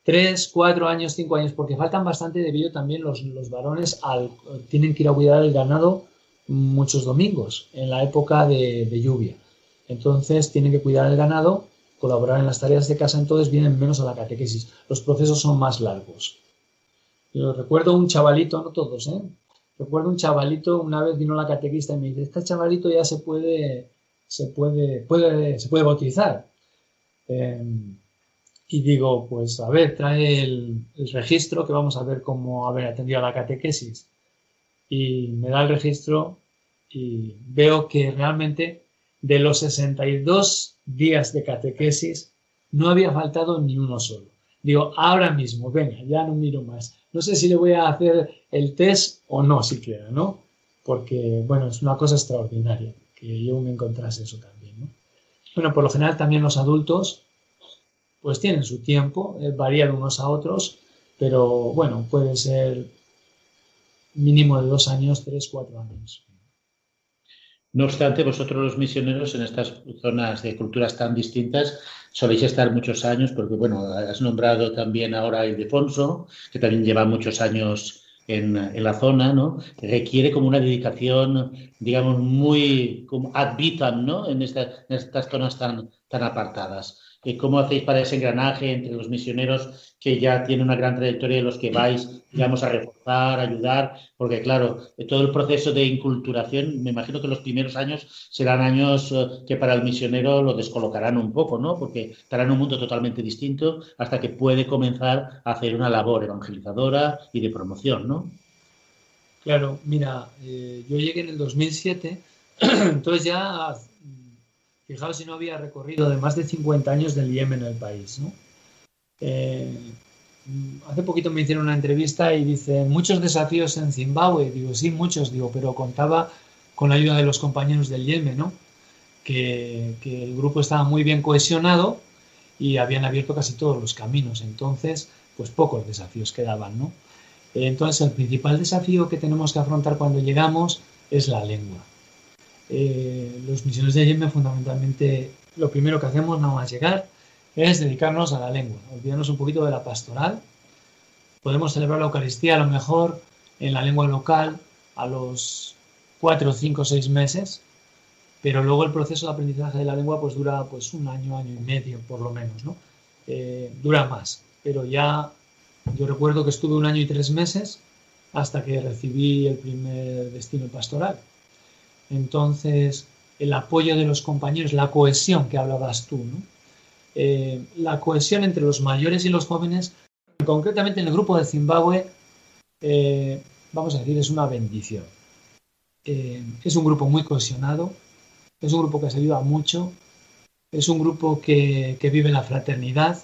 Tres, cuatro años, cinco años, porque faltan bastante debido también los, los varones al, tienen que ir a cuidar el ganado muchos domingos en la época de, lluvia. Entonces tienen que cuidar el ganado, colaborar en las tareas de casa, entonces vienen menos a la catequesis. Los procesos son más largos. Yo recuerdo un chavalito, no todos, ¿eh? Recuerdo un chavalito, una vez vino la catequista y me dice, este chavalito ya se puede, se puede, puede, se puede bautizar. Em, y digo, pues a ver, trae el, el, registro que vamos a ver cómo haber atendido a la catequesis y me da el registro y veo que realmente de los 62 días de catequesis no había faltado ni uno solo. Digo, ahora mismo, venga, ya no miro más. No sé si le voy a hacer el test o no siquiera, ¿no? Porque, bueno, es una cosa extraordinaria que yo me encontrase eso también, ¿no? Bueno, por lo general también los adultos, pues tienen su tiempo, eh, varían unos a otros, pero bueno, puede ser mínimo de dos años, tres, cuatro años. No obstante, vosotros los misioneros en estas zonas de culturas tan distintas soléis estar muchos años, porque bueno, has nombrado también ahora a Ildefonso, que también lleva muchos años en, la zona, ¿no? Requiere como una dedicación, digamos, muy como ad vitam, ¿no? En, en estas zonas tan, tan apartadas. Cómo hacéis para ese engranaje entre los misioneros que ya tienen una gran trayectoria y los que vais, digamos, a reforzar, ayudar, porque claro, todo el proceso de inculturación, me imagino que los primeros años serán años eh, que para el misionero lo descolocarán un poco, ¿no? Porque estará en un mundo totalmente distinto hasta que puede comenzar a hacer una labor evangelizadora y de promoción, ¿no? Claro, mira, eh, yo llegué en el 2007, entonces ya Fijaos si no había recorrido de más de 50 años del Yemen en el país. ¿no? Eh, hace poquito me hicieron una entrevista y dicen muchos desafíos en Zimbabue. Digo, sí, muchos, digo, pero contaba con la ayuda de los compañeros del Yemen, ¿no? que, que el grupo estaba muy bien cohesionado y habían abierto casi todos los caminos. Entonces, pues pocos desafíos quedaban. ¿no? Entonces, el principal desafío que tenemos que afrontar cuando llegamos es la lengua. Eh, los misioneros de Yemen fundamentalmente lo primero que hacemos nada más llegar es dedicarnos a la lengua, olvidarnos un poquito de la pastoral. Podemos celebrar la Eucaristía a lo mejor en la lengua local a los cuatro, cinco, seis meses, pero luego el proceso de aprendizaje de la lengua pues dura pues un año, año y medio por lo menos, ¿no? Eh, dura más, pero ya yo recuerdo que estuve un año y tres meses hasta que recibí el primer destino pastoral. Entonces, el apoyo de los compañeros, la cohesión que hablabas tú, ¿no? Eh, la cohesión entre los mayores y los jóvenes, concretamente en el grupo de Zimbabue, eh, vamos a decir, es una bendición. Eh, es un grupo muy cohesionado, es un grupo que se ayuda mucho, es un grupo que, que vive la fraternidad.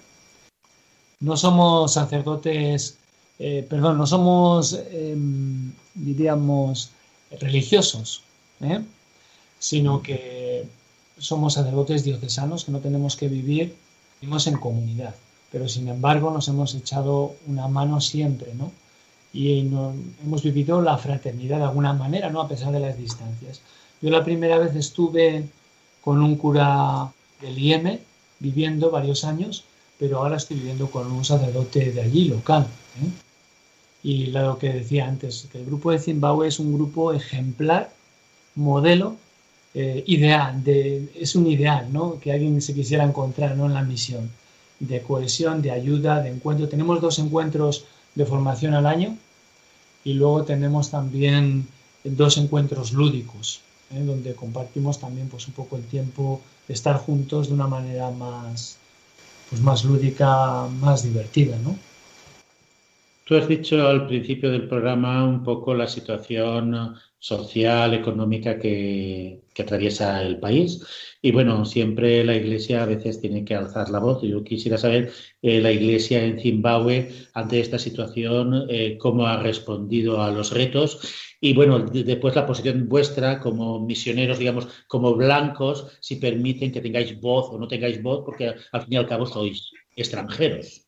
No somos sacerdotes, perdón, no somos, em, diríamos, religiosos, ¿eh? sino que somos sacerdotes diocesanos que no tenemos que vivir, vivimos en comunidad, pero sin embargo nos hemos echado una mano siempre, ¿no? Y hemos vivido la fraternidad de alguna manera, ¿no? A pesar de las distancias. Yo la primera vez estuve con un cura del IEM viviendo varios años, pero ahora estoy viviendo con un sacerdote de allí, local. ¿eh? Y lo que decía antes, que el grupo de Zimbabue es un grupo ejemplar modelo eh, ideal, de, es un ideal ¿no? que alguien se quisiera encontrar ¿no? en la misión, de cohesión, de ayuda, de encuentro. Tenemos dos encuentros de formación al año y luego tenemos también dos encuentros lúdicos, ¿eh? donde compartimos también pues, un poco el tiempo de estar juntos de una manera más, pues, más lúdica, más divertida. ¿no? Tú has dicho al principio del programa un poco la situación social, económica que, atraviesa el país. Y bueno, siempre la Iglesia a veces tiene que alzar la voz. Yo quisiera saber, eh, la Iglesia en Zimbabue, ante esta situación, eh, cómo ha respondido a los retos. Y bueno, después la posición vuestra como misioneros, digamos, como blancos, si permiten que tengáis voz o no tengáis voz, porque al fin y al cabo sois extranjeros.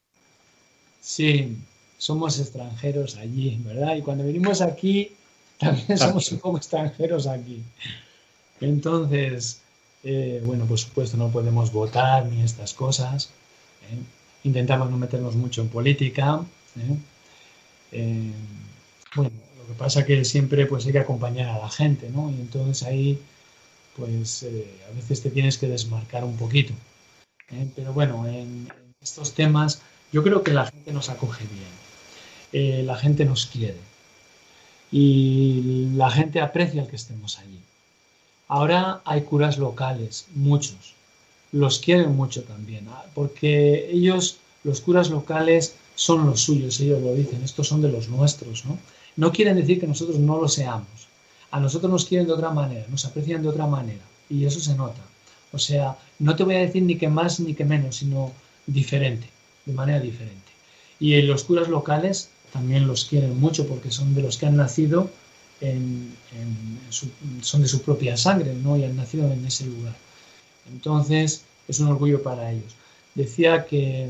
Sí, somos extranjeros allí, ¿verdad? Y cuando venimos aquí, también somos un poco extranjeros aquí. Entonces, eh, bueno, por supuesto no podemos votar ni estas cosas. ¿eh? Intentamos no meternos mucho en política. ¿eh? bueno, lo que pasa es que siempre pues hay que acompañar a la gente, ¿no? Y entonces ahí, pues a veces te tienes que desmarcar un poquito. Pero bueno, en, estos temas yo creo que la gente nos acoge bien. La gente nos quiere y la gente aprecia el que estemos allí. Ahora hay curas locales, muchos. Los quieren mucho también, ah, porque ellos, los curas locales, son los suyos, ellos lo dicen, estos son de los nuestros, ¿no? No quieren decir que nosotros no lo seamos. A nosotros nos quieren de otra manera, nos aprecian de otra manera, y eso se nota. O sea, no te voy a decir ni que más ni que menos, sino diferente, de manera diferente. Y los curas locales también los quieren mucho porque son de los que han nacido, en, son de su propia sangre ¿no? y han nacido en ese lugar. Entonces es un orgullo para ellos. Decía que,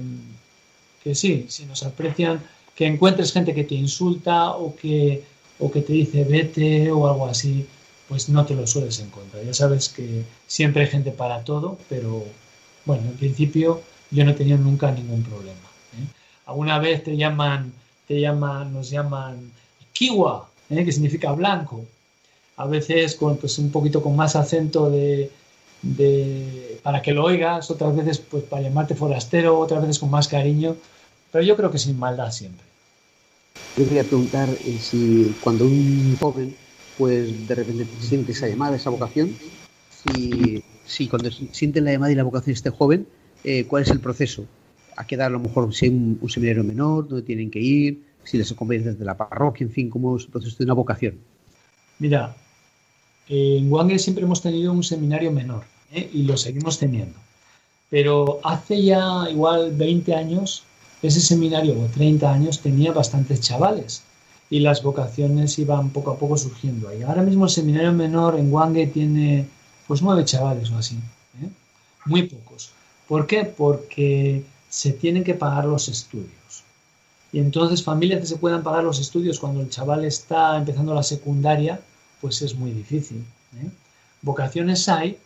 que sí, si nos aprecian, que encuentres gente que te insulta o que, o que te dice vete o algo así, pues no te lo sueles encontrar. Ya sabes que siempre hay gente para todo, pero bueno, en principio yo no he tenido nunca ningún problema. ¿eh? Alguna vez te llaman te llaman, nos llaman kiwa, ¿eh? que significa blanco. A veces con pues, un poquito con más acento de, de, para que lo oigas, otras veces pues para llamarte forastero, otras veces con más cariño, pero yo creo que sin maldad siempre. Yo quería preguntar eh, si cuando un joven pues de repente siente esa llamada, esa vocación, si, si cuando siente la llamada y la vocación este joven, eh, ¿cuál es el proceso? ¿A qué dar a lo mejor si un, un seminario menor, dónde tienen que ir? Si les acompañan desde la parroquia, en fin, ¿cómo es el proceso de una vocación? Mira, en Wange siempre hemos tenido un seminario menor ¿eh? y lo seguimos teniendo. Pero hace ya igual 20 años, ese seminario, o 30 años, tenía bastantes chavales y las vocaciones iban poco a poco surgiendo ahí. Ahora mismo el seminario menor en Wange tiene pues nueve chavales o así, ¿eh? muy pocos. ¿Por qué? Porque se tienen que pagar los estudios. Y entonces familias que se puedan pagar los estudios cuando el chaval está empezando la secundaria, pues es muy difícil. ¿eh? Vocaciones hay,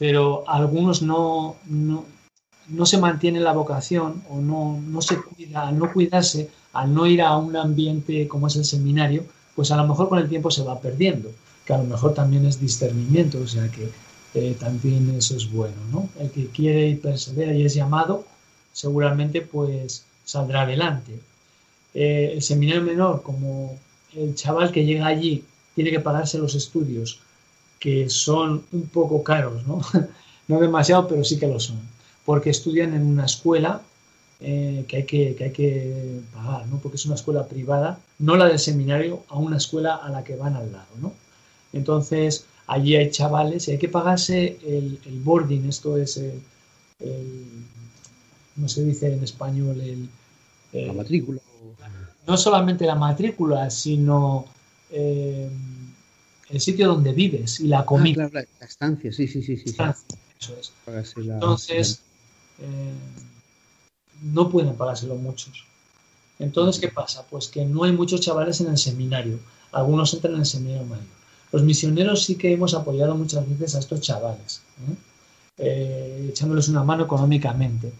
pero algunos no, no, se mantiene la vocación o no, no se cuida, al no cuidarse, al no ir a un ambiente como es el seminario, pues a lo mejor con el tiempo se va perdiendo, que a lo mejor también es discernimiento, o sea que eh, también eso es bueno, ¿no? El que quiere y persevera y es llamado, seguramente pues saldrá adelante. Eh, el seminario menor, como el chaval que llega allí tiene que pagarse los estudios, que son un poco caros, ¿no? no demasiado, pero sí que lo son, porque estudian en una escuela eh, que, hay que, hay que pagar, ¿no? porque es una escuela privada, no la del seminario, a una escuela a la que van al lado. ¿no? Entonces, allí hay chavales y hay que pagarse el, boarding, esto es el, ¿cómo se dice en español? El, la matrícula. No solamente la matrícula, sino eh, el sitio donde vives y la comida. Ah, la estancia, sí, sí, sí. sí, Eso es. Entonces, eh, no pueden pagárselo muchos. Entonces, ¿qué pasa? Pues que no hay muchos chavales en el seminario. Algunos entran en el seminario mayor. Los misioneros sí que hemos apoyado muchas veces a estos chavales, ¿eh? echándoles una mano económicamente.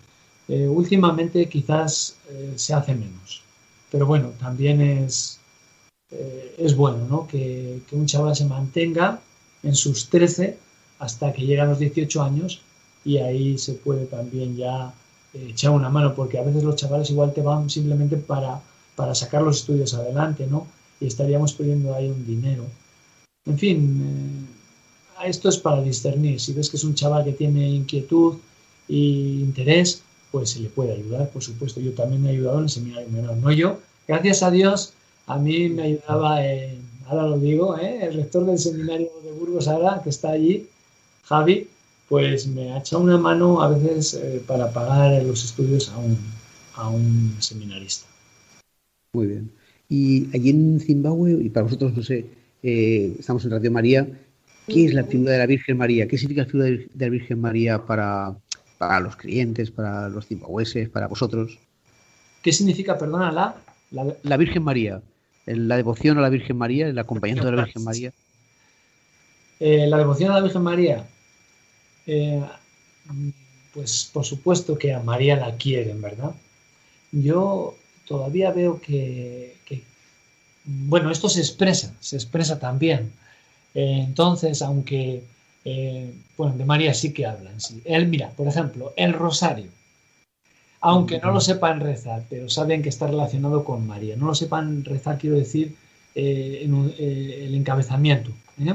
Últimamente quizás se hace menos. Pero bueno, también es, eh, es bueno ¿no? que, un chaval se mantenga en sus 13 hasta que llega a los 18 años y ahí se puede también ya eh, echar una mano, porque a veces los chavales igual te van simplemente para, para sacar los estudios adelante, ¿no? Y estaríamos perdiendo ahí un dinero. En fin, eh, esto es para discernir. Si ves que es un chaval que tiene inquietud e interés, pues se le puede ayudar, por supuesto. Yo también he ayudado en el seminario menor, no yo. Gracias a Dios, a mí me ayudaba, ahora lo digo, ¿eh? el rector del seminario de Burgos ahora, que está allí, Javi, pues me ha echado una mano a veces eh, para pagar los estudios a un, a un seminarista. Muy bien. Y allí en Zimbabue, y para vosotros, no sé, eh, estamos en Radio María, ¿qué es la figura de la Virgen María? ¿Qué significa la figura de la Virgen María para, para los clientes, para los zimbabueses, para vosotros? ¿Qué significa, perdona, la... La Virgen María la devoción a la Virgen María, el acompañamiento de la Virgen María? Eh, la devoción a la Virgen María, eh, pues por supuesto que a María la quieren, ¿verdad? Yo todavía veo que, bueno, esto se expresa, se expresa también. Eh, entonces, aunque, bueno, de María sí que hablan, sí. Él, mira, por ejemplo, el rosario aunque no lo sepan rezar, pero saben que está relacionado con María. No lo sepan rezar, quiero decir, eh, en eh, el encabezamiento, ¿eh?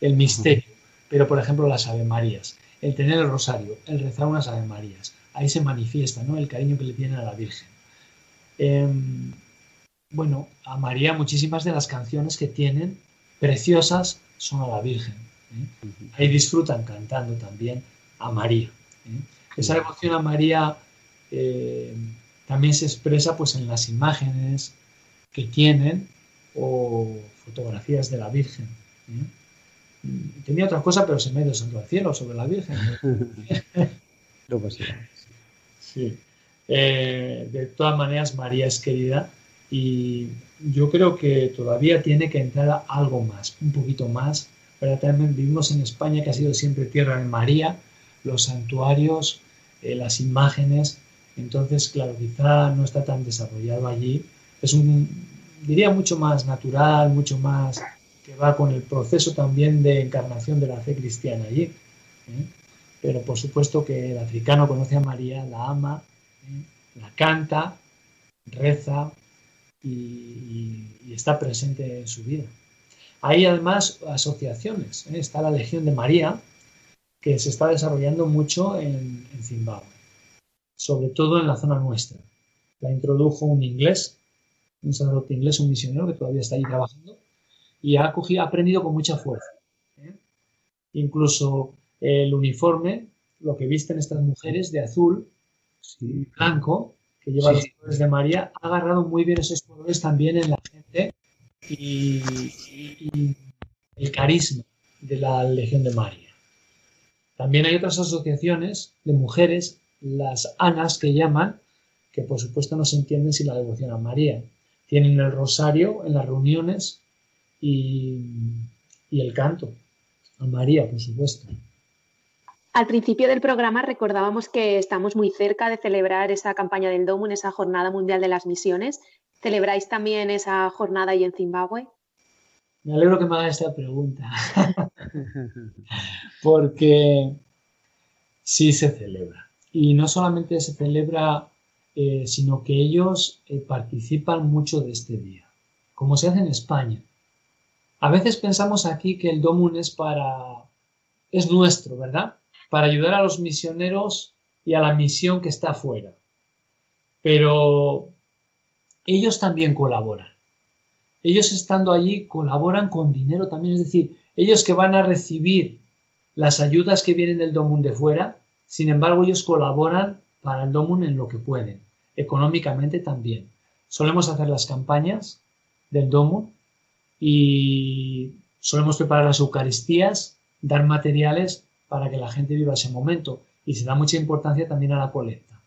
el misterio, pero por ejemplo las Ave Marías, el tener el rosario, el rezar unas Ave Marías, ahí se manifiesta ¿no? el cariño que le tienen a la Virgen. Em, bueno, a María muchísimas de las canciones que tienen preciosas son a la Virgen. Ahí disfrutan cantando también a María. Esa devoción a María eh, también se expresa pues en las imágenes que tienen o fotografías de la Virgen. ¿eh? Tenía otra cosa, pero se me ha ido santo al cielo sobre la Virgen. sí. Eh, de todas maneras, María es querida y yo creo que todavía tiene que entrar algo más, un poquito más. Pero también vivimos en España, que ha sido siempre tierra de María, los santuarios, las imágenes, entonces, claro, quizá no está tan desarrollado allí. Es un, diría, mucho más natural, mucho más que va con el proceso también de encarnación de la fe cristiana allí. ¿eh? pero por supuesto que el africano conoce a María, la ama, ¿eh? la canta, reza y, está presente en su vida. Hay además asociaciones, ¿eh? está la Legión de María, que se está desarrollando mucho en, en Zimbabue, sobre todo en la zona nuestra. La introdujo un inglés, un sacerdote inglés, un misionero que todavía está ahí trabajando, y ha, cogido, ha aprendido con mucha fuerza. ¿eh? Incluso el uniforme, lo que visten estas mujeres de azul y blanco, que lleva los colores de María, ha agarrado muy bien esos colores también en la y, el carisma de la Legión de María. También hay otras asociaciones de mujeres, las Anas que llaman, que por supuesto no se entienden sin la devoción a María. Tienen el rosario en las reuniones y, el canto. A María, por supuesto. Al principio del programa recordábamos que estamos muy cerca de celebrar esa campaña del en esa Jornada Mundial de las Misiones. ¿Celebráis también esa jornada ahí en Zimbabue? Me alegro que me haga esta pregunta, porque sí se celebra. Y no solamente se celebra, eh, sino que ellos eh, participan mucho de este día, como se hace en España. A veces pensamos aquí que el Domun es para es nuestro, ¿verdad? Para ayudar a los misioneros y a la misión que está afuera. Pero ellos también colaboran. Ellos estando allí colaboran con dinero también, es decir, ellos que van a recibir las ayudas que vienen del Domun de fuera, sin embargo ellos colaboran para el Domun en lo que pueden, económicamente también. Solemos hacer las campañas del Domun y solemos preparar las Eucaristías, dar materiales para que la gente viva ese momento y se da mucha importancia también a la colecta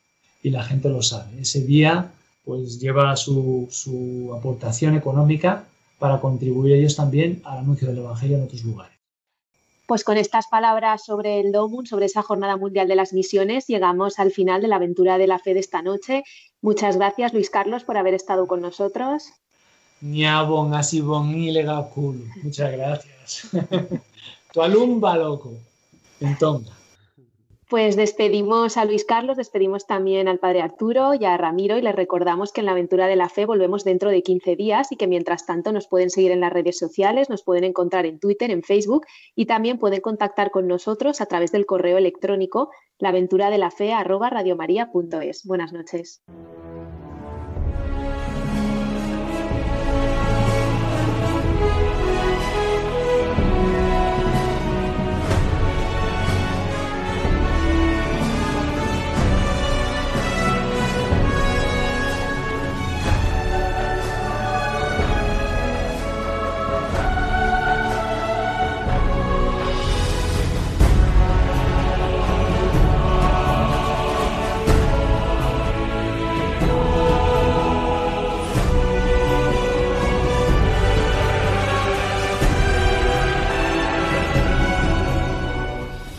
y la gente lo sabe. Ese día pues lleva su, su aportación económica para contribuir ellos también al anuncio del Evangelio en otros lugares. Pues con estas palabras sobre el DOMUN, sobre esa Jornada Mundial de las Misiones, llegamos al final de la aventura de la fe de esta noche. Muchas gracias, Luis Carlos, por haber estado con nosotros. Muchas gracias. tu alumba, loco. Entonces. Pues despedimos a Luis Carlos, despedimos también al padre Arturo y a Ramiro y les recordamos que en la aventura de la fe volvemos dentro de 15 días y que mientras tanto nos pueden seguir en las redes sociales, nos pueden encontrar en Twitter, en Facebook y también pueden contactar con nosotros a través del correo electrónico laventuradelafe@radiomaria.es. Buenas noches.